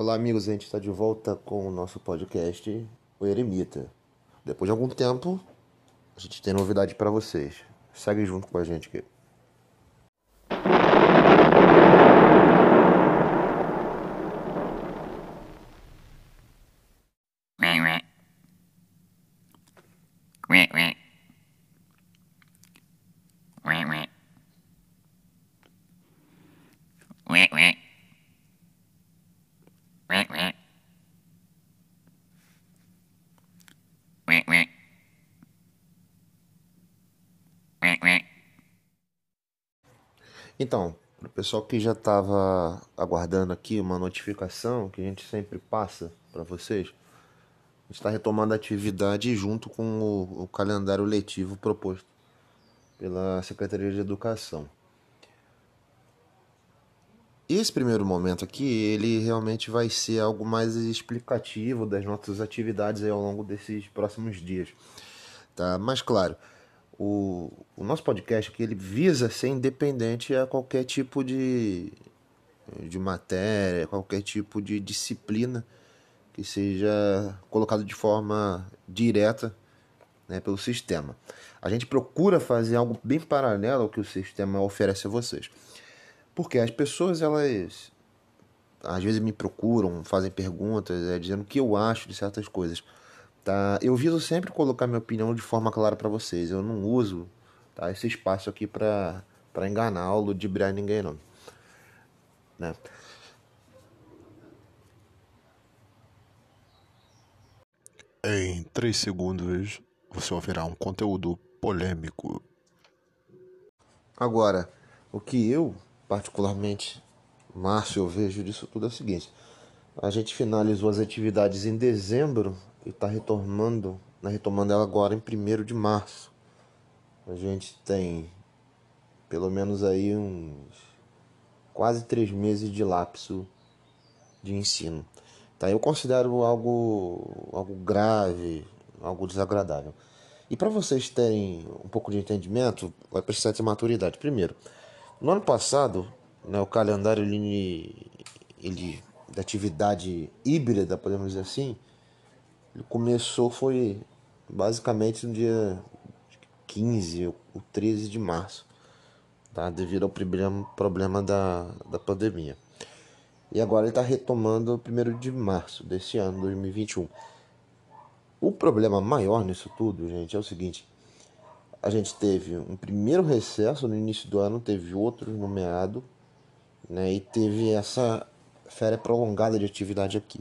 Olá, amigos. A gente está de volta com o nosso podcast, O Eremita. Depois de algum tempo, a gente tem novidade para vocês. Segue junto com a gente aqui. Então, para o pessoal que já estava aguardando aqui uma notificação que a gente sempre passa para vocês, está retomando a atividade junto com o, o, calendário letivo proposto pela Secretaria de Educação. Esse primeiro momento aqui, ele realmente vai ser algo mais explicativo das nossas atividades ao longo desses próximos dias. Tá? Mas claro, o, o nosso podcast aqui ele visa ser independente a qualquer tipo de, de matéria, qualquer tipo de disciplina que seja colocado de forma direta né, pelo sistema. A gente procura fazer algo bem paralelo ao que o sistema oferece a vocês. Porque as pessoas, elas às vezes me procuram, fazem perguntas, é, dizendo o que eu acho de certas coisas. Tá? Eu viso sempre colocar minha opinião de forma clara para vocês. Eu não uso tá, esse espaço aqui para enganar ou ludibriar ninguém, não. Né? Em 3 segundos você ouvirá um conteúdo polêmico. Agora, o que eu, particularmente, Márcio, eu vejo disso tudo é o seguinte: a gente finalizou as atividades em dezembro e está retomando, né, retomando ela agora em 1 de março. A gente tem pelo menos aí uns quase três meses de lapso de ensino. Tá? Eu considero algo, algo grave, algo desagradável. E para vocês terem um pouco de entendimento, vai precisar ter maturidade. Primeiro, no ano passado, né, o calendário ele, ele da atividade híbrida, podemos dizer assim, começou foi basicamente no dia 15 ou 13 de março, tá? devido ao problema, problema da, da pandemia. E agora ele está retomando o 1 de março desse ano, 2021. O problema maior nisso tudo, gente, é o seguinte: a gente teve um primeiro recesso no início do ano, teve outro no meado, né, e teve essa férias prolongada de atividade aqui.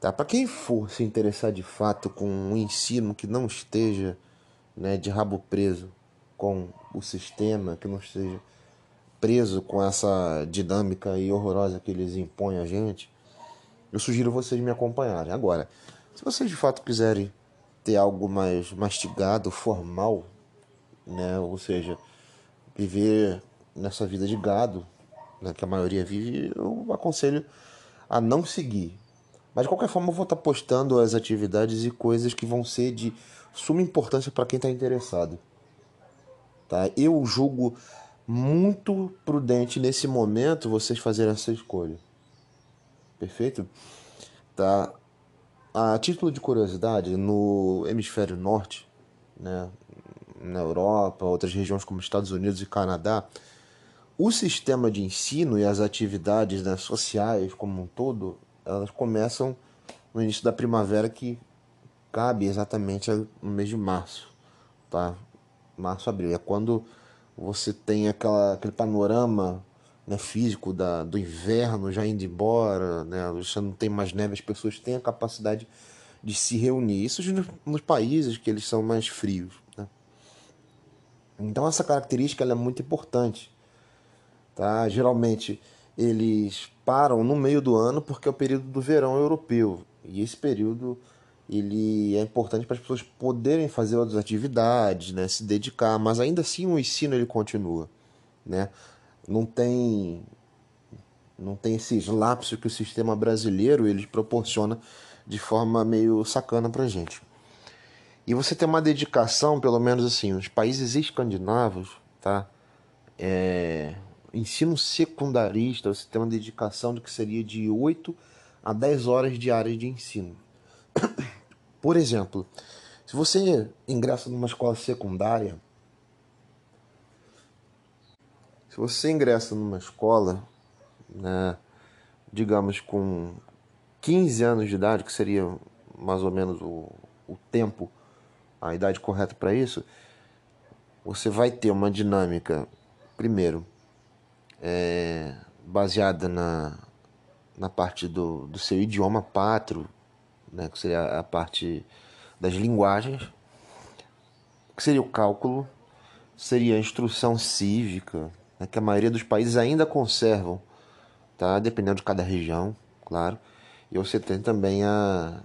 Tá? Para quem for se interessar de fato com um ensino que não esteja né, de rabo preso com o sistema, que não esteja preso com essa dinâmica e horrorosa que eles impõem a gente, eu sugiro vocês me acompanharem. Agora, se vocês de fato quiserem ter algo mais mastigado, formal, né, ou seja, viver nessa vida de gado, né, que a maioria vive, eu aconselho a não seguir. Mas de qualquer forma, eu vou estar postando as atividades e coisas que vão ser de suma importância para quem está interessado. Tá? Eu julgo muito prudente nesse momento vocês fazerem essa escolha. Perfeito? Tá? A título de curiosidade, no hemisfério norte, né, na Europa, outras regiões como Estados Unidos e Canadá, o sistema de ensino e as atividades né, sociais como um todo, elas começam no início da primavera que cabe exatamente no mês de março, tá? Março, abril. É quando você tem aquela, aquele panorama né, físico da, do inverno já indo embora, né? Você não tem mais neve, as pessoas têm a capacidade de se reunir. Isso nos países que eles são mais frios, né? Então essa característica é muito importante Tá? Geralmente eles param no meio do ano porque é o período do verão europeu. E esse período ele é importante para as pessoas poderem fazer outras atividades, né, se dedicar, mas ainda assim o ensino ele continua, né? Não tem não tem esses lapsos que o sistema brasileiro ele proporciona de forma meio sacana para gente. E você tem uma dedicação, pelo menos assim, os países escandinavos, tá? É, ensino secundarista, você tem uma dedicação de que seria de 8 a 10 horas diárias de ensino. Por exemplo, se você ingressa numa escola secundária, se você ingressa numa escola, né, digamos com 15 anos de idade, que seria mais ou menos o, o tempo, a idade correta para isso, você vai ter uma dinâmica, primeiro, é, baseada na, na parte do, do seu idioma pátrio, né, que seria a parte das linguagens, que seria o cálculo, seria a instrução cívica, né, que a maioria dos países ainda conservam, tá? dependendo de cada região, claro. E você tem também a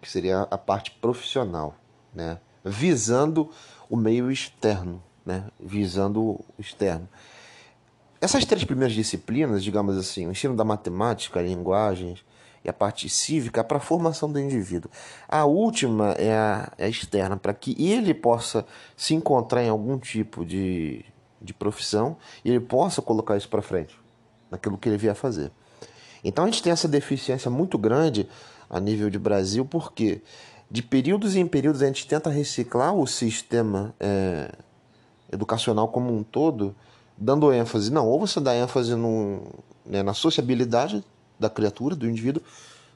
que seria a parte profissional, né? visando o meio externo, né? visando o externo. Essas três primeiras disciplinas, digamos assim, o ensino da matemática, linguagens e a parte cívica, é para a formação do indivíduo. A última é a, é a externa, para que ele possa se encontrar em algum tipo de, de profissão e ele possa colocar isso para frente, naquilo que ele vier fazer. Então a gente tem essa deficiência muito grande a nível de Brasil, porque de períodos em períodos a gente tenta reciclar o sistema é, educacional como um todo, dando ênfase. Não, ou você dá ênfase no, né, na sociabilidade da criatura, do indivíduo,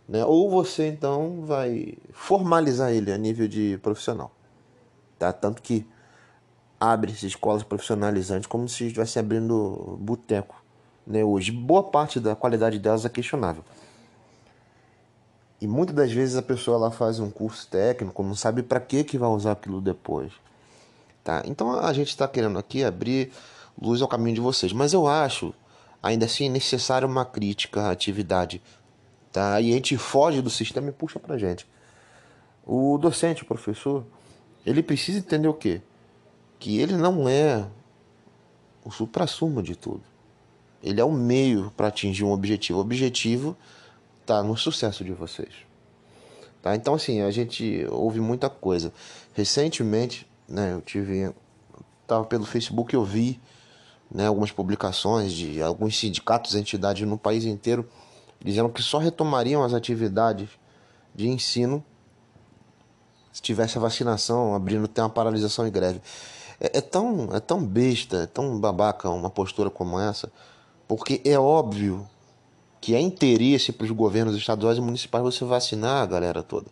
né, ou você então vai formalizar ele a nível de profissional. Tá? Tanto que abre-se escolas profissionalizantes como se estivesse abrindo boteco né, hoje. Boa parte da qualidade delas é questionável. E muitas das vezes a pessoa lá faz um curso técnico, não sabe para que que vai usar aquilo depois. Tá? Então a gente está querendo aqui abrir luz ao caminho de vocês, mas eu acho ainda assim necessária uma crítica à atividade, tá? E a gente foge do sistema e puxa pra gente. O docente, o professor, ele precisa entender o quê? Que ele não é o supra-sumo de tudo. Ele é o meio para atingir um objetivo. O objetivo tá no sucesso de vocês. Tá? Então, assim, a gente ouve muita coisa. Recentemente, né, eu tive. Tava pelo Facebook, eu vi né, algumas publicações de alguns sindicatos entidades no país inteiro dizendo que só retomariam as atividades de ensino se tivesse a vacinação, abrindo até uma paralisação e greve. É, é, tão, é tão besta, é tão babaca uma postura como essa, porque é óbvio que é interesse para os governos estaduais e municipais você vacinar a galera toda.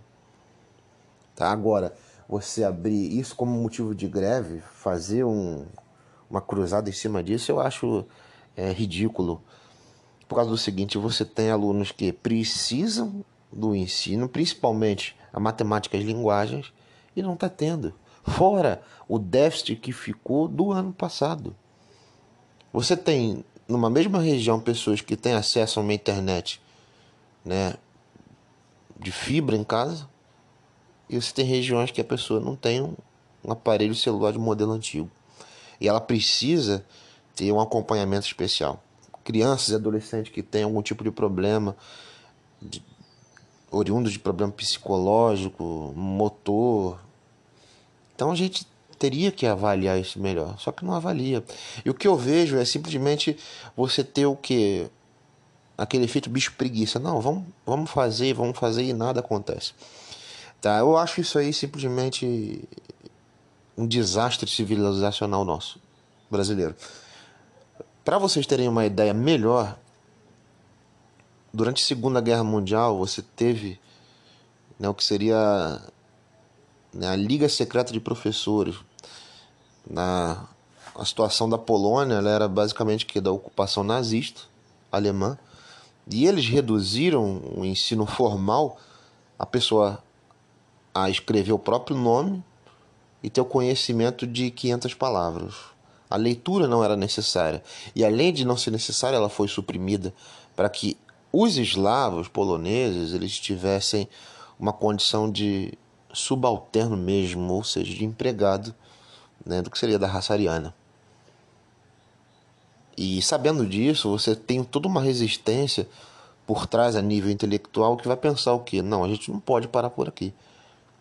Tá? Agora, você abrir isso como motivo de greve, fazer um, uma cruzada em cima disso, eu acho é, ridículo. Por causa do seguinte, você tem alunos que precisam do ensino, principalmente a matemática e as linguagens, e não está tendo. Fora o déficit que ficou do ano passado. Você tem numa mesma região pessoas que têm acesso a uma internet né, de fibra em casa, e você tem regiões que a pessoa não tem um, um aparelho celular de modelo antigo. E ela precisa ter um acompanhamento especial. Crianças e adolescentes que têm algum tipo de problema, de, oriundo de problema psicológico, motor. Então a gente teria que avaliar isso melhor, só que não avalia. E o que eu vejo é simplesmente você ter o que aquele efeito bicho preguiça. Não, vamos, vamos fazer, vamos fazer e nada acontece. Tá? Eu acho isso aí simplesmente um desastre civilizacional nosso, brasileiro. Para vocês terem uma ideia melhor, durante a Segunda Guerra Mundial você teve né, o que seria né, a Liga Secreta de Professores. Na a situação da Polônia, ela era basicamente que da ocupação nazista alemã, e eles reduziram o ensino formal a pessoa a escrever o próprio nome e ter o conhecimento de 500 palavras. A leitura não era necessária. E além de não ser necessária, ela foi suprimida para que os eslavos poloneses eles tivessem uma condição de subalterno mesmo, ou seja, de empregado, né, do que seria da raça ariana. E sabendo disso, você tem toda uma resistência por trás a nível intelectual que vai pensar o que? Não, a gente não pode parar por aqui.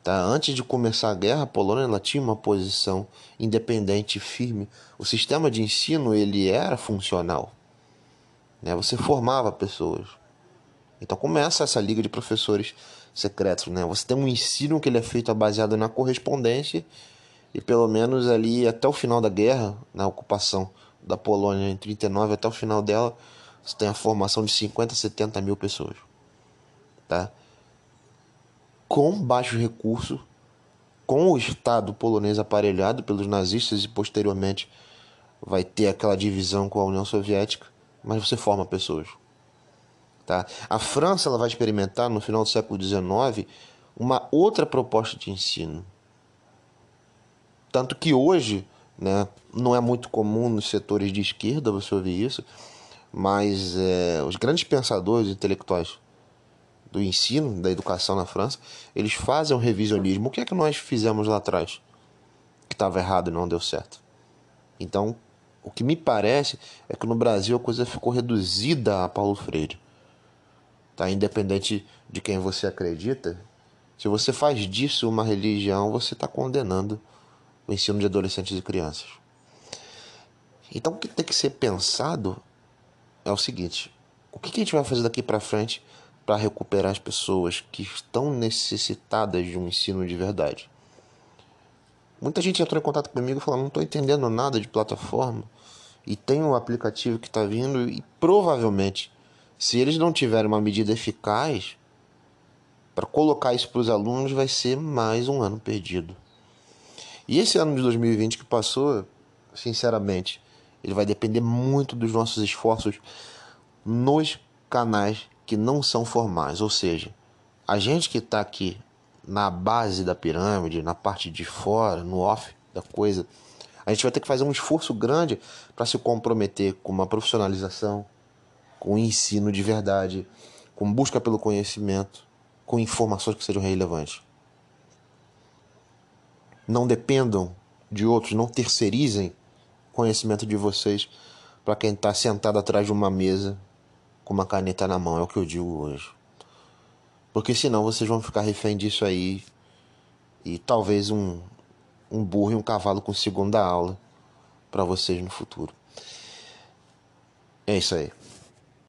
Tá? Antes de começar a guerra, a Polônia ela tinha uma posição independente firme. O sistema de ensino ele era funcional. Né? Você formava pessoas. Então começa essa liga de professores secretos. Né? Você tem um ensino que ele é feito baseado na correspondência e pelo menos ali até o final da guerra, na ocupação da Polônia em 39 até o final dela, você tem a formação de 50, 70 mil pessoas. Tá? Com baixo recurso, com o Estado polonês aparelhado pelos nazistas e posteriormente vai ter aquela divisão com a União Soviética, mas você forma pessoas. Tá? A França ela vai experimentar no final do século XIX uma outra proposta de ensino. Tanto que hoje né, não é muito comum nos setores de esquerda você ouvir isso, mas é, os grandes pensadores intelectuais do ensino, da educação na França, eles fazem um revisionismo. O que é que nós fizemos lá atrás? Que estava errado e não deu certo. Então, o que me parece é que no Brasil a coisa ficou reduzida a Paulo Freire. Tá? Independente de quem você acredita, se você faz disso uma religião, você está condenando o ensino de adolescentes e crianças. Então, o que tem que ser pensado é o seguinte: o que a gente vai fazer daqui para frente para recuperar as pessoas que estão necessitadas de um ensino de verdade. Muita gente entrou em contato comigo falando: não estou entendendo nada de plataforma e tem um aplicativo que está vindo e provavelmente, se eles não tiverem uma medida eficaz para colocar isso para os alunos, vai ser mais um ano perdido. E esse ano de 2020 que passou, sinceramente, ele vai depender muito dos nossos esforços nos canais que não são formais, ou seja, a gente que está aqui na base da pirâmide, na parte de fora, no off da coisa, a gente vai ter que fazer um esforço grande para se comprometer com uma profissionalização, com ensino de verdade, com busca pelo conhecimento, com informações que sejam relevantes. Não dependam de outros, não terceirizem conhecimento de vocês para quem está sentado atrás de uma mesa com uma caneta na mão, é o que eu digo hoje. Porque senão vocês vão ficar refém disso aí. E talvez um, um burro e um cavalo consigam dar aula para vocês no futuro. É isso aí.